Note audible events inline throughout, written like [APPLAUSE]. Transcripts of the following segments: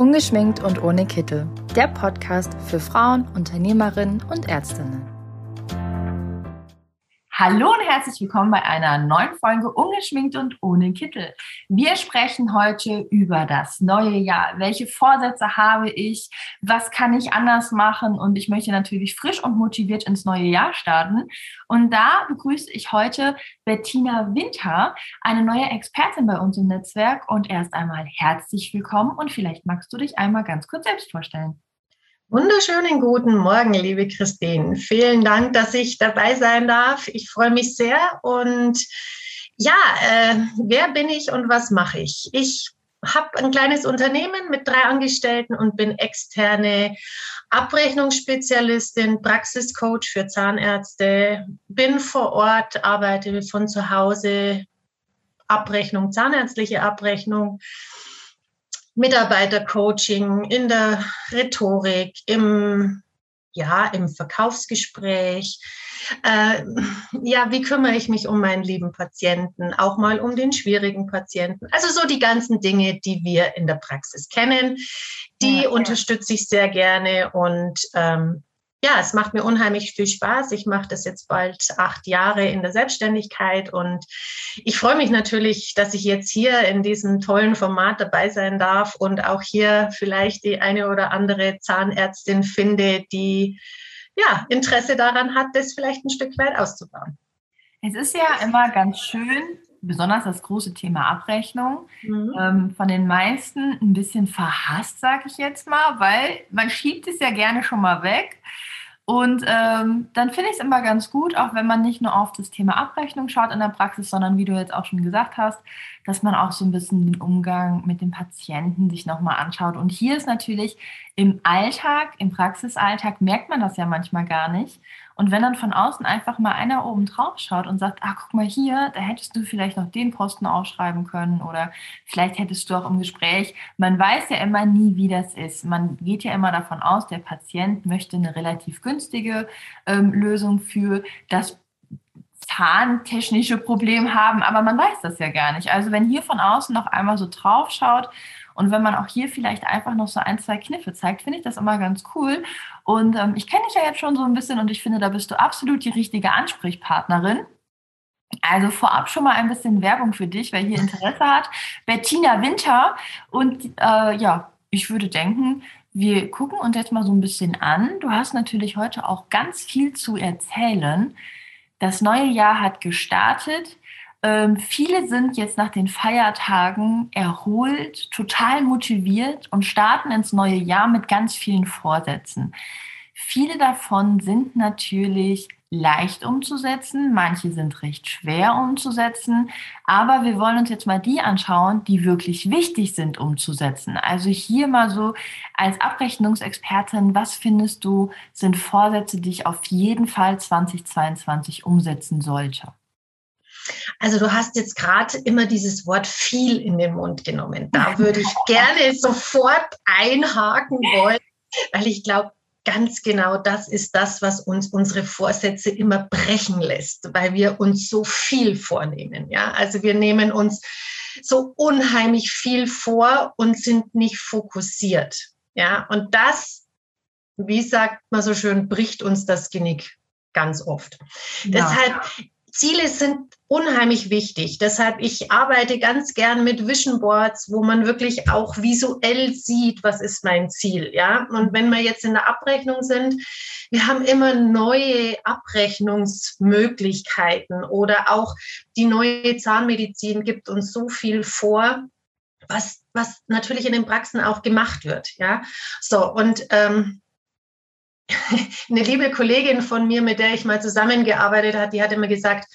Ungeschminkt und ohne Kittel. Der Podcast für Frauen, Unternehmerinnen und Ärztinnen. Hallo und herzlich willkommen bei einer neuen Folge Ungeschminkt und ohne Kittel. Wir sprechen heute über das neue Jahr. Welche Vorsätze habe ich? Was kann ich anders machen? Und ich möchte natürlich frisch und motiviert ins neue Jahr starten. Und da begrüße ich heute Bettina Winter, eine neue Expertin bei uns im Netzwerk. Und erst einmal herzlich willkommen und vielleicht magst du dich einmal ganz kurz selbst vorstellen. Wunderschönen guten Morgen, liebe Christine. Vielen Dank, dass ich dabei sein darf. Ich freue mich sehr. Und ja, äh, wer bin ich und was mache ich? Ich habe ein kleines Unternehmen mit drei Angestellten und bin externe Abrechnungsspezialistin, Praxiscoach für Zahnärzte, bin vor Ort, arbeite von zu Hause, Abrechnung, zahnärztliche Abrechnung Mitarbeitercoaching, in der Rhetorik, im, ja, im Verkaufsgespräch. Äh, ja, wie kümmere ich mich um meinen lieben Patienten, auch mal um den schwierigen Patienten. Also so die ganzen Dinge, die wir in der Praxis kennen, die ja, unterstütze ich sehr gerne und ähm, ja, es macht mir unheimlich viel Spaß. Ich mache das jetzt bald acht Jahre in der Selbstständigkeit und ich freue mich natürlich, dass ich jetzt hier in diesem tollen Format dabei sein darf und auch hier vielleicht die eine oder andere Zahnärztin finde, die ja Interesse daran hat, das vielleicht ein Stück weit auszubauen. Es ist ja immer ganz schön, besonders das große Thema Abrechnung, mhm. ähm, von den meisten ein bisschen verhasst, sage ich jetzt mal, weil man schiebt es ja gerne schon mal weg. Und ähm, dann finde ich es immer ganz gut, auch wenn man nicht nur auf das Thema Abrechnung schaut in der Praxis, sondern wie du jetzt auch schon gesagt hast, dass man auch so ein bisschen den Umgang mit dem Patienten sich nochmal anschaut. Und hier ist natürlich im Alltag, im Praxisalltag, merkt man das ja manchmal gar nicht. Und wenn dann von außen einfach mal einer oben drauf schaut und sagt, ah, guck mal hier, da hättest du vielleicht noch den Posten aufschreiben können oder vielleicht hättest du auch im Gespräch, man weiß ja immer nie, wie das ist. Man geht ja immer davon aus, der Patient möchte eine relativ günstige ähm, Lösung für das zahntechnische Problem haben, aber man weiß das ja gar nicht. Also wenn hier von außen noch einmal so drauf schaut und wenn man auch hier vielleicht einfach noch so ein, zwei Kniffe zeigt, finde ich das immer ganz cool. Und ähm, ich kenne dich ja jetzt schon so ein bisschen und ich finde, da bist du absolut die richtige Ansprechpartnerin. Also vorab schon mal ein bisschen Werbung für dich, wer hier Interesse hat. Bettina Winter. Und äh, ja, ich würde denken, wir gucken uns jetzt mal so ein bisschen an. Du hast natürlich heute auch ganz viel zu erzählen. Das neue Jahr hat gestartet. Ähm, viele sind jetzt nach den Feiertagen erholt, total motiviert und starten ins neue Jahr mit ganz vielen Vorsätzen. Viele davon sind natürlich leicht umzusetzen, manche sind recht schwer umzusetzen, aber wir wollen uns jetzt mal die anschauen, die wirklich wichtig sind umzusetzen. Also hier mal so als Abrechnungsexpertin, was findest du sind Vorsätze, die ich auf jeden Fall 2022 umsetzen sollte? Also du hast jetzt gerade immer dieses Wort viel in den Mund genommen. Da [LAUGHS] würde ich gerne sofort einhaken wollen, weil ich glaube, ganz genau das ist das, was uns unsere Vorsätze immer brechen lässt, weil wir uns so viel vornehmen. Ja, also wir nehmen uns so unheimlich viel vor und sind nicht fokussiert. Ja, und das, wie sagt man so schön, bricht uns das Genick ganz oft. Ja. Deshalb Ziele sind unheimlich wichtig. Deshalb, ich arbeite ganz gern mit Vision Boards, wo man wirklich auch visuell sieht, was ist mein Ziel. Ja, und wenn wir jetzt in der Abrechnung sind, wir haben immer neue Abrechnungsmöglichkeiten oder auch die neue Zahnmedizin gibt uns so viel vor, was, was natürlich in den Praxen auch gemacht wird. Ja, so und ähm, [LAUGHS] eine liebe Kollegin von mir, mit der ich mal zusammengearbeitet habe, die hat immer gesagt,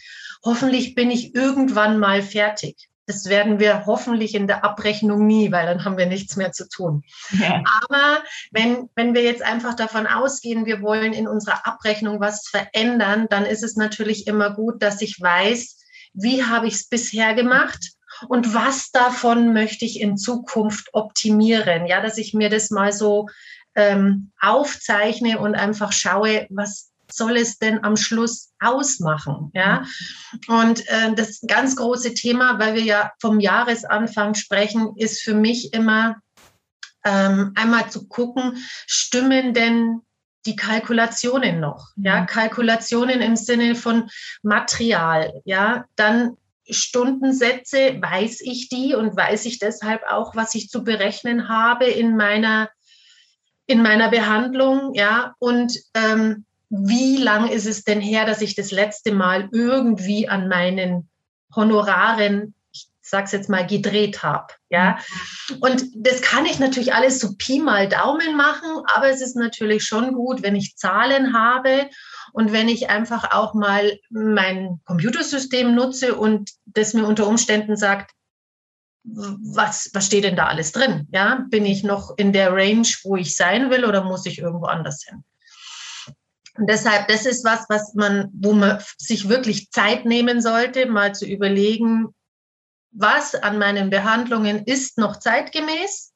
hoffentlich bin ich irgendwann mal fertig. Das werden wir hoffentlich in der Abrechnung nie, weil dann haben wir nichts mehr zu tun. Ja. Aber wenn, wenn wir jetzt einfach davon ausgehen, wir wollen in unserer Abrechnung was verändern, dann ist es natürlich immer gut, dass ich weiß, wie habe ich es bisher gemacht und was davon möchte ich in Zukunft optimieren. Ja, dass ich mir das mal so ähm, aufzeichne und einfach schaue, was soll es denn am Schluss ausmachen? Ja, und äh, das ganz große Thema, weil wir ja vom Jahresanfang sprechen, ist für mich immer ähm, einmal zu gucken, stimmen denn die Kalkulationen noch? Ja, mhm. Kalkulationen im Sinne von Material. Ja, dann Stundensätze, weiß ich die und weiß ich deshalb auch, was ich zu berechnen habe in meiner, in meiner Behandlung. Ja, und ähm, wie lang ist es denn her, dass ich das letzte Mal irgendwie an meinen Honoraren sag's jetzt mal, gedreht habe. Ja. Und das kann ich natürlich alles so Pi mal Daumen machen, aber es ist natürlich schon gut, wenn ich Zahlen habe und wenn ich einfach auch mal mein Computersystem nutze und das mir unter Umständen sagt, was, was steht denn da alles drin? Ja, bin ich noch in der Range, wo ich sein will oder muss ich irgendwo anders hin? Und deshalb, das ist was, was man, wo man sich wirklich Zeit nehmen sollte, mal zu überlegen, was an meinen Behandlungen ist noch zeitgemäß,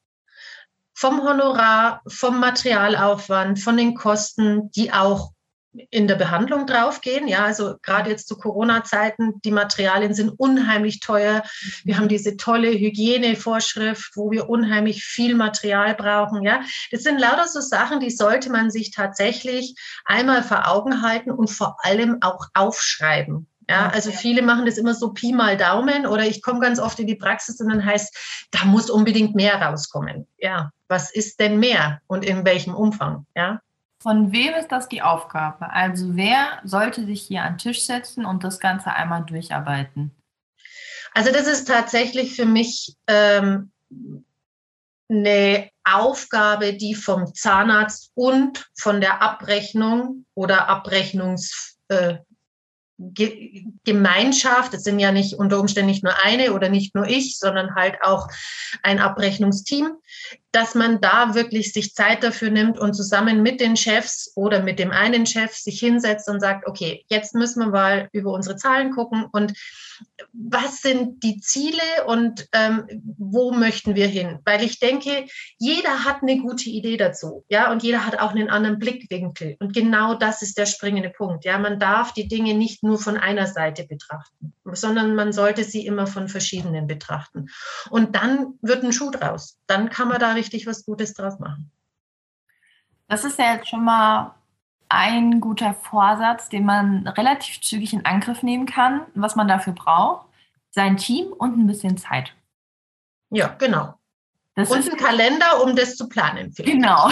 vom Honorar, vom Materialaufwand, von den Kosten, die auch in der Behandlung draufgehen. Ja, also gerade jetzt zu Corona-Zeiten, die Materialien sind unheimlich teuer. Wir haben diese tolle Hygienevorschrift, wo wir unheimlich viel Material brauchen. Ja, das sind lauter so Sachen, die sollte man sich tatsächlich einmal vor Augen halten und vor allem auch aufschreiben. Ja, also viele machen das immer so Pi mal Daumen oder ich komme ganz oft in die Praxis und dann heißt, da muss unbedingt mehr rauskommen. Ja, was ist denn mehr und in welchem Umfang? Ja. Von wem ist das die Aufgabe? Also wer sollte sich hier an den Tisch setzen und das Ganze einmal durcharbeiten? Also das ist tatsächlich für mich ähm, eine Aufgabe, die vom Zahnarzt und von der Abrechnung oder Abrechnungs äh, es sind ja nicht unter Umständen nicht nur eine oder nicht nur ich, sondern halt auch ein Abrechnungsteam, dass man da wirklich sich Zeit dafür nimmt und zusammen mit den Chefs oder mit dem einen Chef sich hinsetzt und sagt, okay, jetzt müssen wir mal über unsere Zahlen gucken und was sind die Ziele und ähm, wo möchten wir hin? Weil ich denke, jeder hat eine gute Idee dazu, ja, und jeder hat auch einen anderen Blickwinkel. Und genau das ist der springende Punkt. Ja, man darf die Dinge nicht nur von einer Seite betrachten, sondern man sollte sie immer von verschiedenen betrachten. Und dann wird ein Schuh draus. Dann kann man da richtig was Gutes draus machen. Das ist ja jetzt schon mal ein guter Vorsatz, den man relativ zügig in Angriff nehmen kann, was man dafür braucht. Sein Team und ein bisschen Zeit. Ja, genau. Das und ein Kalender, um das zu planen. Vielleicht. Genau. [LAUGHS]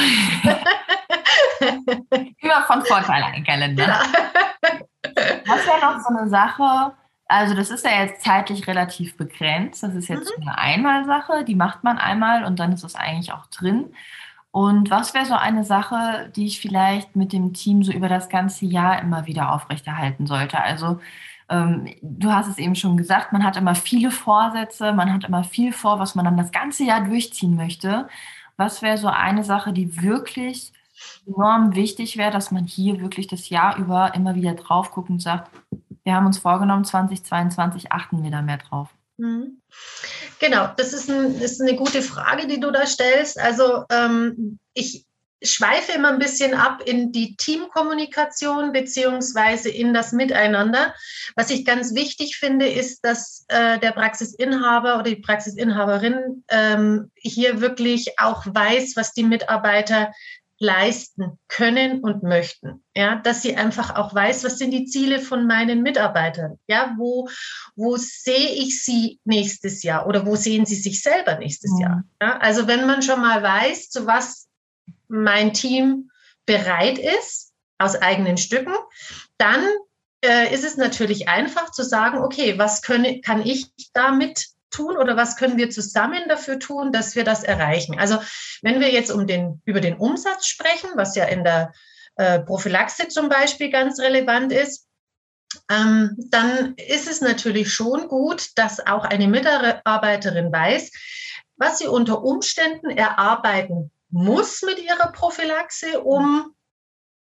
Immer von Vorteil ein Kalender. Genau. Was ja noch so eine Sache, also das ist ja jetzt zeitlich relativ begrenzt. Das ist jetzt mhm. eine Einmalsache, die macht man einmal und dann ist es eigentlich auch drin. Und was wäre so eine Sache, die ich vielleicht mit dem Team so über das ganze Jahr immer wieder aufrechterhalten sollte? Also ähm, du hast es eben schon gesagt, man hat immer viele Vorsätze, man hat immer viel vor, was man dann das ganze Jahr durchziehen möchte. Was wäre so eine Sache, die wirklich enorm wichtig wäre, dass man hier wirklich das Jahr über immer wieder drauf guckt und sagt, wir haben uns vorgenommen, 2022 achten wir da mehr drauf. Mhm. Genau, das ist, ein, ist, eine gute Frage, die du da stellst. Also ähm, ich schweife immer ein bisschen ab in die Teamkommunikation beziehungsweise in das Miteinander. Was ich ganz wichtig finde, ist, dass äh, der Praxisinhaber oder die Praxisinhaberin ähm, hier wirklich auch weiß, was die Mitarbeiter leisten können und möchten. Ja, dass sie einfach auch weiß, was sind die Ziele von meinen Mitarbeitern? Ja, wo, wo sehe ich sie nächstes Jahr oder wo sehen sie sich selber nächstes mhm. Jahr? Ja, also wenn man schon mal weiß, zu was mein Team bereit ist, aus eigenen Stücken, dann äh, ist es natürlich einfach zu sagen, okay, was könne, kann ich damit tun oder was können wir zusammen dafür tun, dass wir das erreichen? Also wenn wir jetzt um den, über den Umsatz sprechen, was ja in der äh, Prophylaxe zum Beispiel ganz relevant ist, ähm, dann ist es natürlich schon gut, dass auch eine Mitarbeiterin weiß, was sie unter Umständen erarbeiten muss mit ihrer Prophylaxe, um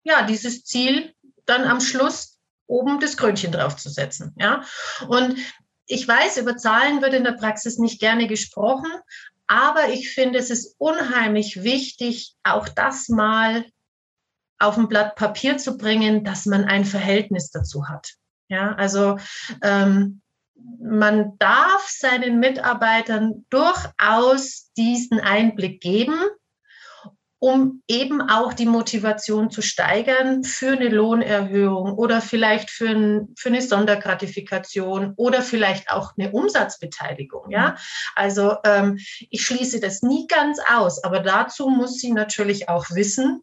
ja dieses Ziel dann am Schluss oben das Krönchen draufzusetzen. Ja, und ich weiß, über Zahlen wird in der Praxis nicht gerne gesprochen, aber ich finde, es ist unheimlich wichtig, auch das mal auf ein Blatt Papier zu bringen, dass man ein Verhältnis dazu hat. Ja, also ähm, man darf seinen Mitarbeitern durchaus diesen Einblick geben, um eben auch die Motivation zu steigern für eine Lohnerhöhung oder vielleicht für, ein, für eine Sondergratifikation oder vielleicht auch eine Umsatzbeteiligung. Ja? Also ähm, ich schließe das nie ganz aus, aber dazu muss sie natürlich auch wissen,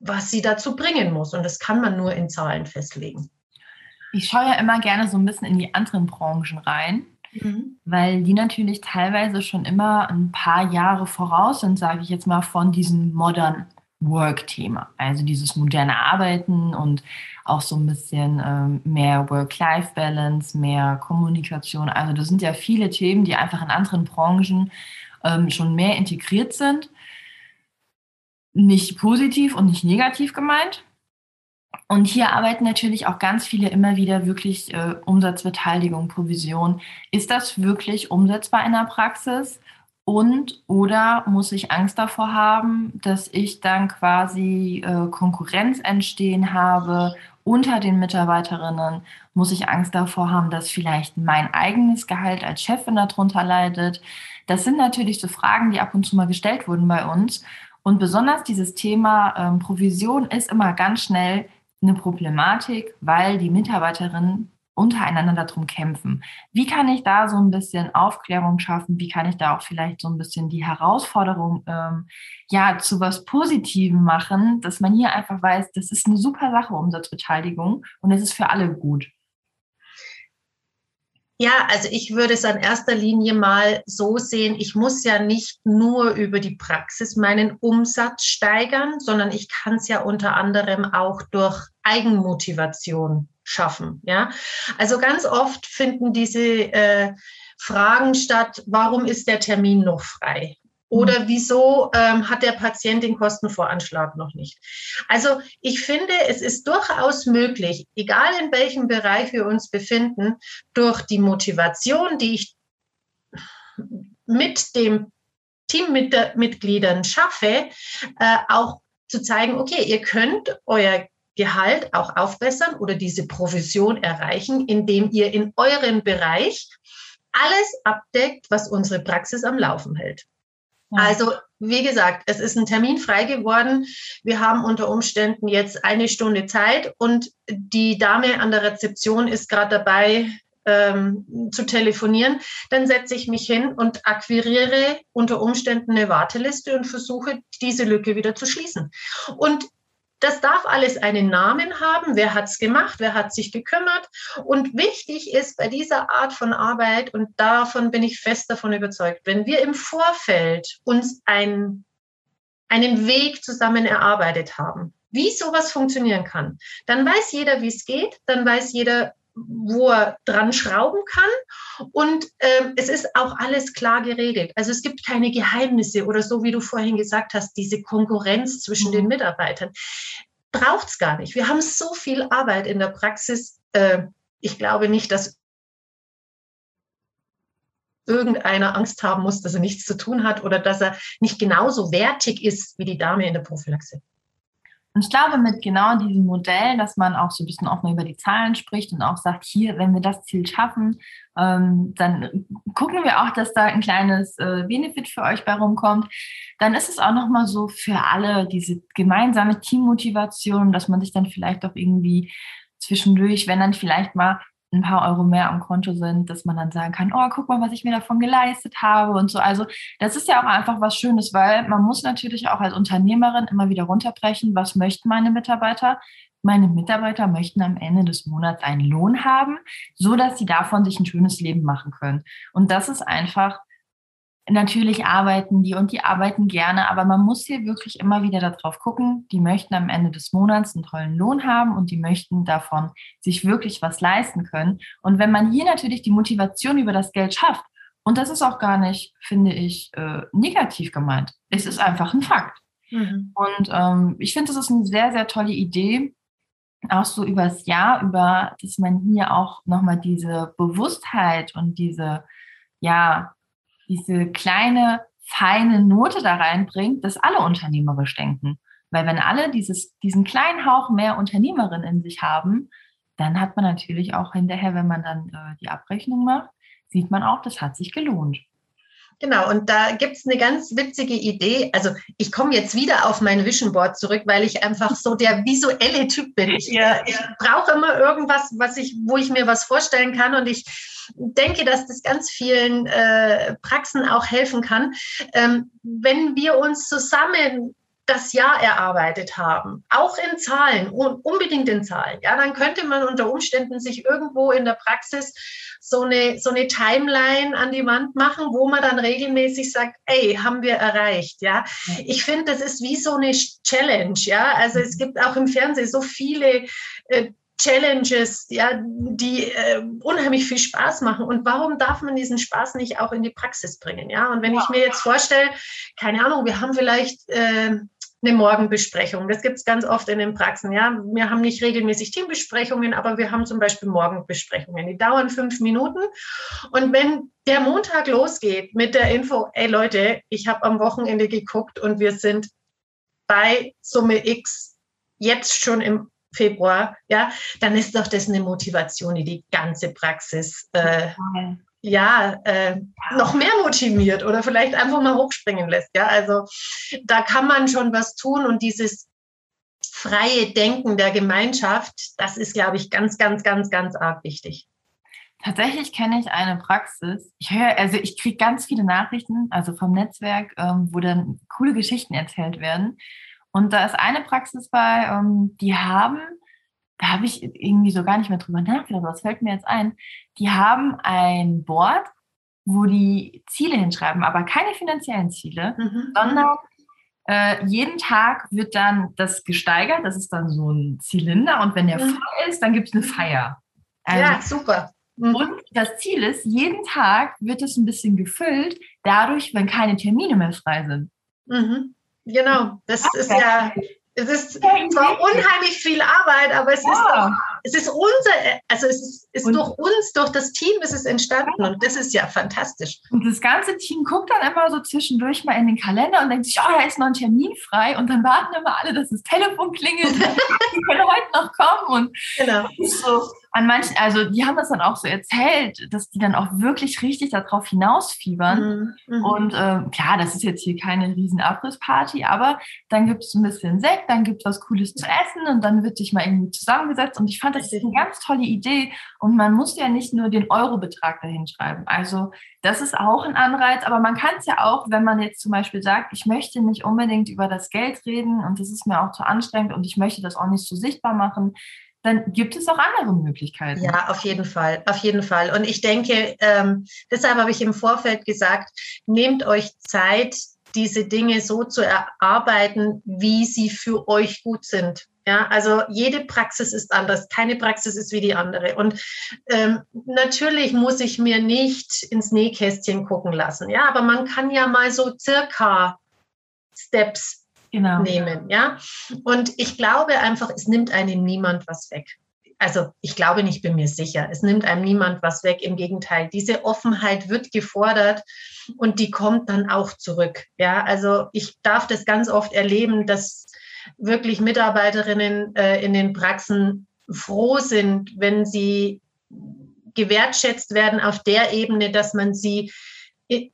was sie dazu bringen muss. Und das kann man nur in Zahlen festlegen. Ich schaue ja immer gerne so ein bisschen in die anderen Branchen rein. Mhm. Weil die natürlich teilweise schon immer ein paar Jahre voraus sind, sage ich jetzt mal, von diesem Modern Work-Thema. Also dieses moderne Arbeiten und auch so ein bisschen ähm, mehr Work-Life-Balance, mehr Kommunikation. Also das sind ja viele Themen, die einfach in anderen Branchen ähm, schon mehr integriert sind. Nicht positiv und nicht negativ gemeint. Und hier arbeiten natürlich auch ganz viele immer wieder wirklich äh, Umsatzbeteiligung, Provision. Ist das wirklich umsetzbar in der Praxis? Und oder muss ich Angst davor haben, dass ich dann quasi äh, Konkurrenz entstehen habe unter den Mitarbeiterinnen? Muss ich Angst davor haben, dass vielleicht mein eigenes Gehalt als Chefin darunter leidet? Das sind natürlich so Fragen, die ab und zu mal gestellt wurden bei uns. Und besonders dieses Thema ähm, Provision ist immer ganz schnell eine Problematik, weil die Mitarbeiterinnen untereinander darum kämpfen. Wie kann ich da so ein bisschen Aufklärung schaffen? Wie kann ich da auch vielleicht so ein bisschen die Herausforderung ähm, ja zu was Positivem machen, dass man hier einfach weiß, das ist eine super Sache, Umsatzbeteiligung und es ist für alle gut. Ja, also ich würde es an erster Linie mal so sehen, ich muss ja nicht nur über die Praxis meinen Umsatz steigern, sondern ich kann es ja unter anderem auch durch Eigenmotivation schaffen. Ja, also ganz oft finden diese äh, Fragen statt, warum ist der Termin noch frei? Oder wieso ähm, hat der Patient den Kostenvoranschlag noch nicht? Also ich finde, es ist durchaus möglich, egal in welchem Bereich wir uns befinden, durch die Motivation, die ich mit dem Teammitgliedern schaffe, äh, auch zu zeigen, okay, ihr könnt euer Gehalt auch aufbessern oder diese Provision erreichen, indem ihr in euren Bereich alles abdeckt, was unsere Praxis am Laufen hält. Also, wie gesagt, es ist ein Termin frei geworden. Wir haben unter Umständen jetzt eine Stunde Zeit und die Dame an der Rezeption ist gerade dabei, ähm, zu telefonieren. Dann setze ich mich hin und akquiriere unter Umständen eine Warteliste und versuche, diese Lücke wieder zu schließen. Und das darf alles einen Namen haben. Wer hat es gemacht? Wer hat sich gekümmert? Und wichtig ist bei dieser Art von Arbeit, und davon bin ich fest davon überzeugt, wenn wir im Vorfeld uns ein, einen Weg zusammen erarbeitet haben, wie sowas funktionieren kann, dann weiß jeder, wie es geht, dann weiß jeder, wo er dran schrauben kann. Und äh, es ist auch alles klar geregelt. Also es gibt keine Geheimnisse oder so, wie du vorhin gesagt hast, diese Konkurrenz zwischen den mhm. Mitarbeitern. Braucht es gar nicht. Wir haben so viel Arbeit in der Praxis. Äh, ich glaube nicht, dass irgendeiner Angst haben muss, dass er nichts zu tun hat oder dass er nicht genauso wertig ist wie die Dame in der Prophylaxe. Und ich glaube, mit genau diesem Modell, dass man auch so ein bisschen offen über die Zahlen spricht und auch sagt, hier, wenn wir das Ziel schaffen, ähm, dann gucken wir auch, dass da ein kleines äh, Benefit für euch bei rumkommt. Dann ist es auch nochmal so für alle diese gemeinsame Teammotivation, dass man sich dann vielleicht auch irgendwie zwischendurch, wenn dann vielleicht mal ein paar Euro mehr am Konto sind, dass man dann sagen kann, oh, guck mal, was ich mir davon geleistet habe und so. Also das ist ja auch einfach was Schönes, weil man muss natürlich auch als Unternehmerin immer wieder runterbrechen, was möchten meine Mitarbeiter? Meine Mitarbeiter möchten am Ende des Monats einen Lohn haben, so dass sie davon sich ein schönes Leben machen können. Und das ist einfach natürlich arbeiten die und die arbeiten gerne, aber man muss hier wirklich immer wieder darauf gucken, die möchten am Ende des Monats einen tollen Lohn haben und die möchten davon sich wirklich was leisten können. Und wenn man hier natürlich die Motivation über das Geld schafft, und das ist auch gar nicht, finde ich, äh, negativ gemeint, es ist einfach ein Fakt. Mhm. Und ähm, ich finde, das ist eine sehr, sehr tolle Idee, auch so übers Jahr über, dass man hier auch nochmal diese Bewusstheit und diese, ja, diese kleine, feine Note da reinbringt, dass alle unternehmerisch denken. Weil wenn alle dieses, diesen kleinen Hauch mehr Unternehmerin in sich haben, dann hat man natürlich auch hinterher, wenn man dann äh, die Abrechnung macht, sieht man auch, das hat sich gelohnt. Genau, und da gibt es eine ganz witzige Idee. Also ich komme jetzt wieder auf mein Vision Board zurück, weil ich einfach so der visuelle Typ bin. Ich, ja, ich brauche immer irgendwas, was ich, wo ich mir was vorstellen kann. Und ich denke, dass das ganz vielen äh, Praxen auch helfen kann. Ähm, wenn wir uns zusammen das Jahr erarbeitet haben, auch in Zahlen, unbedingt in Zahlen, ja, dann könnte man unter Umständen sich irgendwo in der Praxis so eine, so eine Timeline an die Wand machen, wo man dann regelmäßig sagt, ey, haben wir erreicht, ja. Ich finde, das ist wie so eine Challenge, ja. Also es gibt auch im Fernsehen so viele äh, Challenges, ja, die äh, unheimlich viel Spaß machen. Und warum darf man diesen Spaß nicht auch in die Praxis bringen? Ja, und wenn ja. ich mir jetzt vorstelle, keine Ahnung, wir haben vielleicht äh, eine Morgenbesprechung. Das gibt es ganz oft in den Praxen. Ja, wir haben nicht regelmäßig Teambesprechungen, aber wir haben zum Beispiel Morgenbesprechungen. Die dauern fünf Minuten. Und wenn der Montag losgeht mit der Info, ey Leute, ich habe am Wochenende geguckt und wir sind bei Summe X jetzt schon im Februar, ja, dann ist doch das eine Motivation, die die ganze Praxis äh, ja, äh, noch mehr motiviert oder vielleicht einfach mal hochspringen lässt. Ja, also da kann man schon was tun und dieses freie Denken der Gemeinschaft, das ist, glaube ich, ganz, ganz, ganz, ganz arg wichtig. Tatsächlich kenne ich eine Praxis. Ich höre, also ich kriege ganz viele Nachrichten, also vom Netzwerk, ähm, wo dann coole Geschichten erzählt werden. Und da ist eine Praxis bei, ähm, die haben da habe ich irgendwie so gar nicht mehr drüber nachgedacht, aber das fällt mir jetzt ein. Die haben ein Board, wo die Ziele hinschreiben, aber keine finanziellen Ziele, mhm. sondern äh, jeden Tag wird dann das gesteigert. Das ist dann so ein Zylinder und wenn der mhm. voll ist, dann gibt es eine Feier. Also, ja, super. Mhm. Und das Ziel ist, jeden Tag wird es ein bisschen gefüllt, dadurch, wenn keine Termine mehr frei sind. Mhm. Genau, das okay. ist ja es ist zwar unheimlich viel Arbeit, aber es ja. ist doch, es ist unser, also es ist, ist durch uns, durch das Team ist es entstanden und das ist ja fantastisch. Und das ganze Team guckt dann immer so zwischendurch mal in den Kalender und denkt sich, oh, da ist noch ein Termin frei und dann warten immer alle, dass das Telefon klingelt, [LAUGHS] die können heute noch kommen und genau. so an manchen, also die haben das dann auch so erzählt, dass die dann auch wirklich richtig darauf hinausfiebern. Mhm. mhm. Und äh, klar, das ist jetzt hier keine riesen Abrissparty, aber dann gibt es ein bisschen Sekt, dann gibt es was Cooles zu essen und dann wird sich mal irgendwie zusammengesetzt. Und ich fand, das ist eine ganz tolle Idee. Und man muss ja nicht nur den Eurobetrag dahin schreiben. Also das ist auch ein Anreiz, aber man kann es ja auch, wenn man jetzt zum Beispiel sagt, ich möchte nicht unbedingt über das Geld reden und das ist mir auch zu anstrengend und ich möchte das auch nicht so sichtbar machen, dann gibt es auch andere Möglichkeiten. Ja, auf jeden Fall, auf jeden Fall. Und ich denke, ähm, deshalb habe ich im Vorfeld gesagt, nehmt euch Zeit, diese Dinge so zu erarbeiten, wie sie für euch gut sind. Ja, also jede Praxis ist anders. Keine Praxis ist wie die andere. Und ähm, natürlich muss ich mir nicht ins Nähkästchen gucken lassen. Ja, aber man kann ja mal so circa Steps genau. nehmen. Ja? Und ich glaube einfach, es nimmt einem niemand was weg. Also ich glaube nicht, bin mir sicher. Es nimmt einem niemand was weg. Im Gegenteil, diese Offenheit wird gefordert und die kommt dann auch zurück. Ja, also ich darf das ganz oft erleben, dass wirklich Mitarbeiterinnen äh, in den Praxen froh sind, wenn sie gewertschätzt werden auf der Ebene, dass man sie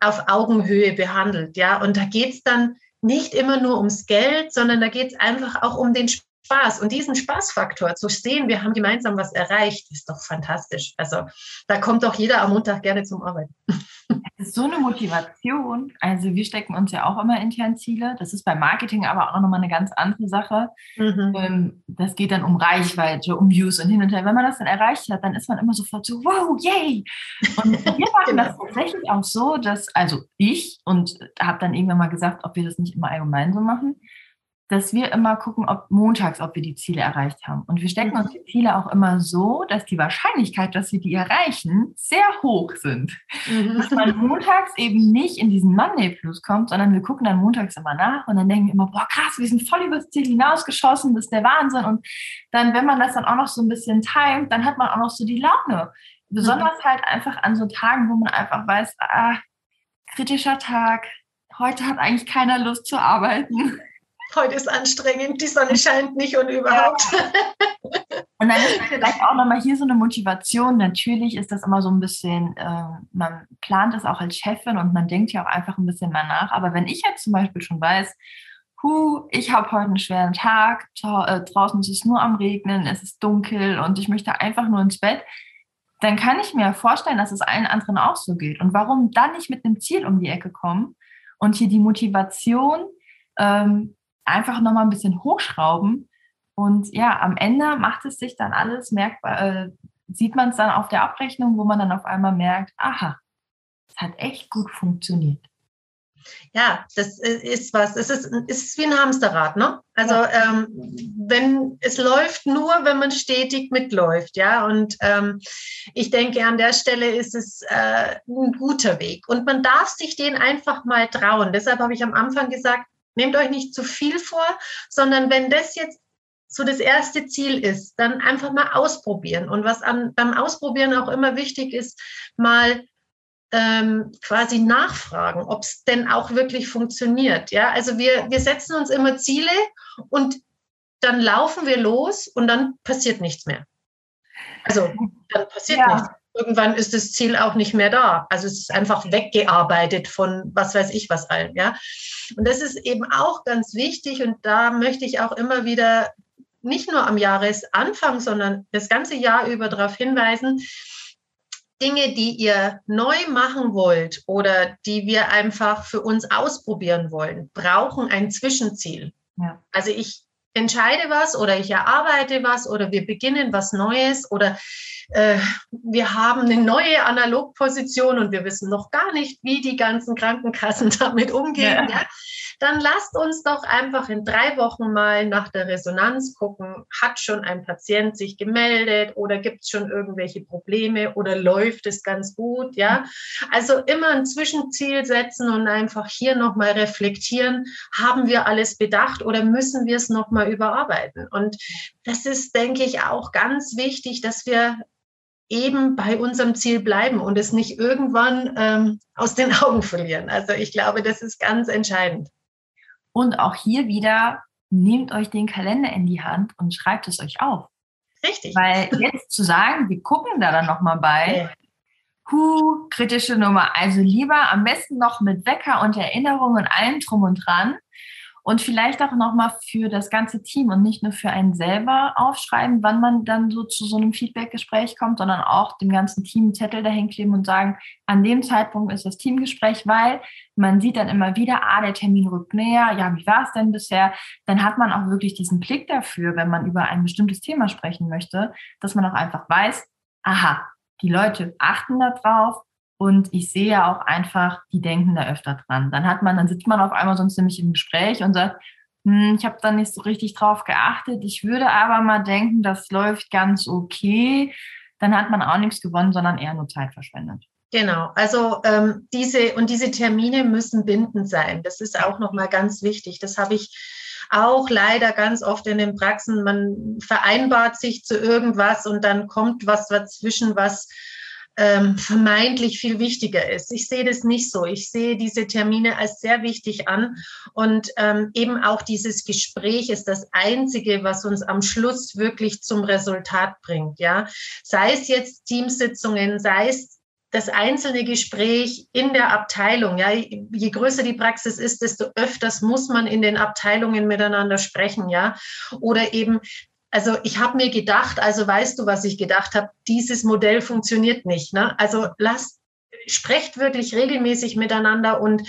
auf Augenhöhe behandelt. Ja, und da geht es dann nicht immer nur ums Geld, sondern da geht es einfach auch um den Spaß. Und diesen Spaßfaktor zu sehen, wir haben gemeinsam was erreicht, ist doch fantastisch. Also da kommt doch jeder am Montag gerne zum Arbeiten. [LAUGHS] Das ist so eine Motivation. Also wir stecken uns ja auch immer intern Ziele. Das ist beim Marketing aber auch nochmal eine ganz andere Sache. Mhm. Ähm, das geht dann um Reichweite, um Views und hin und her. Wenn man das dann erreicht hat, dann ist man immer sofort so, wow, yay! Und wir [LAUGHS] machen genau. das tatsächlich auch so, dass, also ich und habe dann irgendwann mal gesagt, ob wir das nicht immer allgemein so machen, dass wir immer gucken, ob montags, ob wir die Ziele erreicht haben. Und wir stecken uns die Ziele auch immer so, dass die Wahrscheinlichkeit, dass wir die erreichen, sehr hoch sind. Mhm. Dass man montags eben nicht in diesen Monday Plus kommt, sondern wir gucken dann montags immer nach und dann denken wir immer, boah, krass, wir sind voll übers Ziel hinausgeschossen, das ist der Wahnsinn. Und dann, wenn man das dann auch noch so ein bisschen timet, dann hat man auch noch so die Laune. Besonders mhm. halt einfach an so Tagen, wo man einfach weiß, ah, kritischer Tag, heute hat eigentlich keiner Lust zu arbeiten heute ist anstrengend, die Sonne scheint nicht und überhaupt. Ja. Und dann ist vielleicht auch nochmal hier so eine Motivation. Natürlich ist das immer so ein bisschen, äh, man plant es auch als Chefin und man denkt ja auch einfach ein bisschen mal nach. Aber wenn ich jetzt zum Beispiel schon weiß, hu, ich habe heute einen schweren Tag, äh, draußen ist es nur am Regnen, es ist dunkel und ich möchte einfach nur ins Bett, dann kann ich mir vorstellen, dass es allen anderen auch so geht. Und warum dann nicht mit einem Ziel um die Ecke kommen und hier die Motivation ähm, einfach nochmal ein bisschen hochschrauben. Und ja, am Ende macht es sich dann alles merkbar, äh, sieht man es dann auf der Abrechnung, wo man dann auf einmal merkt, aha, es hat echt gut funktioniert. Ja, das ist was. Es ist, es ist wie ein Hamsterrad, ne? Also ähm, wenn es läuft nur, wenn man stetig mitläuft, ja. Und ähm, ich denke, an der Stelle ist es äh, ein guter Weg. Und man darf sich den einfach mal trauen. Deshalb habe ich am Anfang gesagt, nehmt euch nicht zu viel vor, sondern wenn das jetzt so das erste Ziel ist, dann einfach mal ausprobieren. Und was am, beim Ausprobieren auch immer wichtig ist, mal ähm, quasi nachfragen, ob es denn auch wirklich funktioniert. Ja, also wir, wir setzen uns immer Ziele und dann laufen wir los und dann passiert nichts mehr. Also dann passiert ja. nichts. Irgendwann ist das Ziel auch nicht mehr da. Also es ist einfach weggearbeitet von was weiß ich was allem. Ja, und das ist eben auch ganz wichtig und da möchte ich auch immer wieder nicht nur am Jahresanfang, sondern das ganze Jahr über darauf hinweisen, Dinge, die ihr neu machen wollt oder die wir einfach für uns ausprobieren wollen, brauchen ein Zwischenziel. Ja. Also ich entscheide was oder ich erarbeite was oder wir beginnen was Neues oder äh, wir haben eine neue Analogposition und wir wissen noch gar nicht, wie die ganzen Krankenkassen [LAUGHS] damit umgehen. Ja. Ja dann lasst uns doch einfach in drei Wochen mal nach der Resonanz gucken, hat schon ein Patient sich gemeldet oder gibt es schon irgendwelche Probleme oder läuft es ganz gut, ja? Also immer ein Zwischenziel setzen und einfach hier nochmal reflektieren, haben wir alles bedacht oder müssen wir es nochmal überarbeiten? Und das ist, denke ich, auch ganz wichtig, dass wir eben bei unserem Ziel bleiben und es nicht irgendwann ähm, aus den [LAUGHS] Augen verlieren. Also ich glaube, das ist ganz entscheidend. Und auch hier wieder, nehmt euch den Kalender in die Hand und schreibt es euch auf. Richtig. Weil jetzt zu sagen, wir gucken da dann nochmal bei, hu, kritische Nummer. Also lieber am besten noch mit Wecker und Erinnerung und allem drum und dran, und vielleicht auch nochmal für das ganze Team und nicht nur für einen selber aufschreiben, wann man dann so zu so einem Feedbackgespräch kommt, sondern auch dem ganzen Team einen Zettel dahin kleben und sagen, an dem Zeitpunkt ist das Teamgespräch, weil man sieht dann immer wieder, ah, der Termin rückt näher, ja, wie war es denn bisher? Dann hat man auch wirklich diesen Blick dafür, wenn man über ein bestimmtes Thema sprechen möchte, dass man auch einfach weiß, aha, die Leute achten da drauf, und ich sehe ja auch einfach, die denken da öfter dran. Dann hat man, dann sitzt man auf einmal sonst nämlich im Gespräch und sagt, hm, ich habe da nicht so richtig drauf geachtet. Ich würde aber mal denken, das läuft ganz okay. Dann hat man auch nichts gewonnen, sondern eher nur Zeit verschwendet. Genau, also ähm, diese und diese Termine müssen bindend sein. Das ist auch nochmal ganz wichtig. Das habe ich auch leider ganz oft in den Praxen. Man vereinbart sich zu irgendwas und dann kommt was dazwischen, was ähm, vermeintlich viel wichtiger ist. Ich sehe das nicht so. Ich sehe diese Termine als sehr wichtig an und ähm, eben auch dieses Gespräch ist das einzige, was uns am Schluss wirklich zum Resultat bringt. Ja, sei es jetzt Teamsitzungen, sei es das einzelne Gespräch in der Abteilung. Ja, je größer die Praxis ist, desto öfters muss man in den Abteilungen miteinander sprechen. Ja, oder eben also ich habe mir gedacht, also weißt du, was ich gedacht habe, dieses Modell funktioniert nicht. Ne? Also lasst, sprecht wirklich regelmäßig miteinander und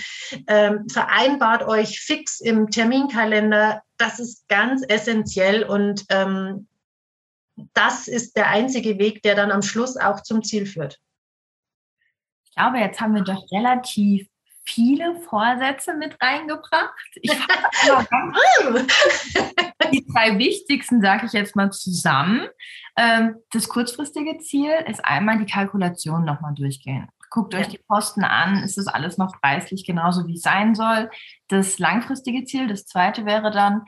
ähm, vereinbart euch fix im Terminkalender. Das ist ganz essentiell und ähm, das ist der einzige Weg, der dann am Schluss auch zum Ziel führt. Ich glaube, jetzt haben wir doch relativ viele Vorsätze mit reingebracht. Ich [LAUGHS] die drei wichtigsten sage ich jetzt mal zusammen. Ähm, das kurzfristige Ziel ist einmal die Kalkulation nochmal durchgehen. Guckt euch die Posten an, ist das alles noch preislich genauso, wie es sein soll. Das langfristige Ziel, das zweite wäre dann,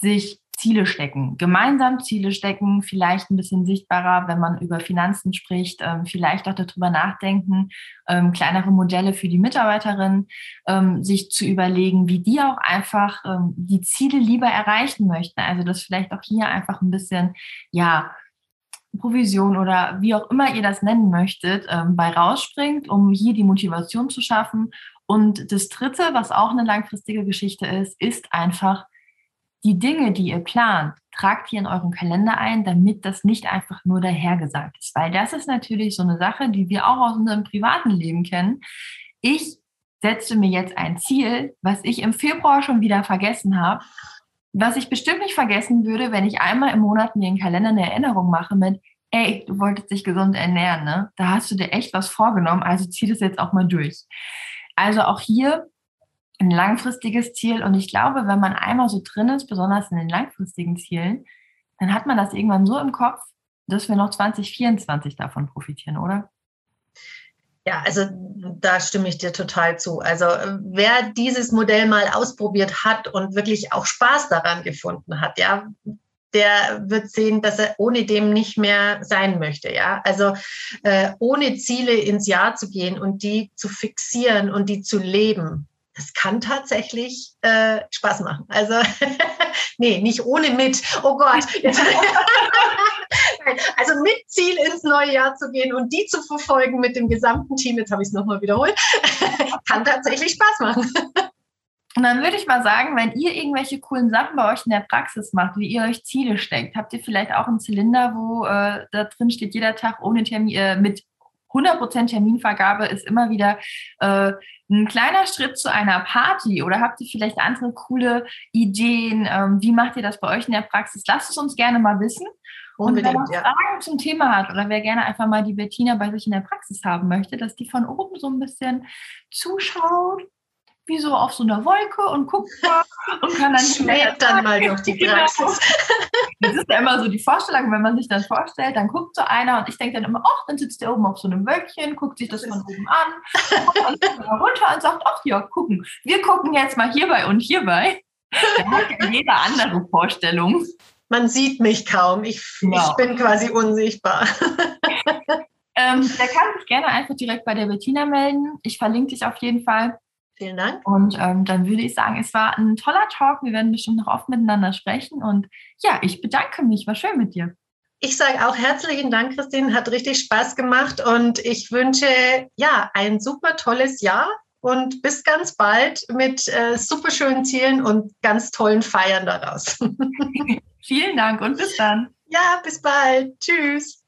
sich Ziele stecken, gemeinsam Ziele stecken, vielleicht ein bisschen sichtbarer, wenn man über Finanzen spricht, ähm, vielleicht auch darüber nachdenken, ähm, kleinere Modelle für die Mitarbeiterin, ähm, sich zu überlegen, wie die auch einfach die Ziele lieber erreichen möchten. Also das vielleicht auch hier einfach ein bisschen, ja, Provision oder wie auch immer ihr das nennen möchtet, bei rausspringt, um hier die Motivation zu schaffen. Und das Dritte, was auch eine langfristige Geschichte ist, ist einfach die Dinge, die ihr plant, tragt ihr in euren Kalender ein, damit das nicht einfach nur dahergesagt ist. Weil das ist natürlich so eine Sache, die wir auch aus unserem privaten Leben kennen. Ich setze mir jetzt ein Ziel, was ich im Februar schon wieder vergessen habe, was ich bestimmt nicht vergessen würde, wenn ich einmal im Monat mir einen Kalender eine Erinnerung mache mit, ey, du wolltest dich gesund ernähren, ne? Da hast du dir echt was vorgenommen, also zieh das jetzt auch mal durch. Also auch hier ein langfristiges Ziel. Und ich glaube, wenn man einmal so drin ist, besonders in den langfristigen Zielen, dann hat man das irgendwann so im Kopf, dass wir noch 2024 davon profitieren, oder? Ja, also da stimme ich dir total zu. Also wer dieses Modell mal ausprobiert hat und wirklich auch Spaß daran gefunden hat, ja, der wird sehen, dass er ohne dem nicht mehr sein möchte. Ja, also äh, ohne Ziele ins Jahr zu gehen und die zu fixieren und die zu leben, das kann tatsächlich äh, Spaß machen. Also, [LAUGHS] nee, nicht ohne mit. Oh Gott. also mit Ziel ins neue Jahr zu gehen und die zu verfolgen mit dem gesamten Team, jetzt habe ich es nochmal wiederholt, [LAUGHS] kann tatsächlich Spaß machen. Und dann würde ich mal sagen, wenn ihr irgendwelche coolen Sachen bei euch in der Praxis macht, wie ihr euch Ziele steckt, habt ihr vielleicht auch einen Zylinder, wo äh, da drin steht, jeder Tag ohne Termin, äh, mit 100% Terminvergabe ist immer wieder äh, ein kleiner Schritt zu einer Party oder habt ihr vielleicht andere coole Ideen? Ähm, wie macht ihr das bei euch in der Praxis? Lasst es uns gerne mal wissen. Und wer ja. Fragen zum Thema hat oder wer gerne einfach mal die Bettina bei sich in der Praxis haben möchte, dass die von oben so ein bisschen zuschaut wie so auf so einer Wolke und guckt mal [LAUGHS] und kann dann schwebt dann mal durch die [LAUGHS] genau. Praxis. [LAUGHS] Das ist ja immer so die Vorstellung, wenn man sich das vorstellt, dann guckt so einer und ich denke dann immer, ach, dann sitzt der oben auf so einem Wölkchen, guckt sich das von oben an, und runter und sagt, ach ja, gucken. Wir gucken jetzt mal hierbei und hierbei. Da hat ja jeder andere Vorstellung. Man sieht mich kaum. Ich, genau. ich bin quasi unsichtbar. Ähm, der kann sich gerne einfach direkt bei der Bettina melden. Ich verlinke dich auf jeden Fall. Vielen Dank. Und ähm, dann würde ich sagen, es war ein toller Talk. Wir werden bestimmt noch oft miteinander sprechen. Und ja, ich bedanke mich. War schön mit dir. Ich sage auch herzlichen Dank, Christine. Hat richtig Spaß gemacht. Und ich wünsche ja ein super tolles Jahr und bis ganz bald mit äh, super schönen Zielen und ganz tollen Feiern daraus. [LAUGHS] Vielen Dank und bis dann. Ja, bis bald. Tschüss.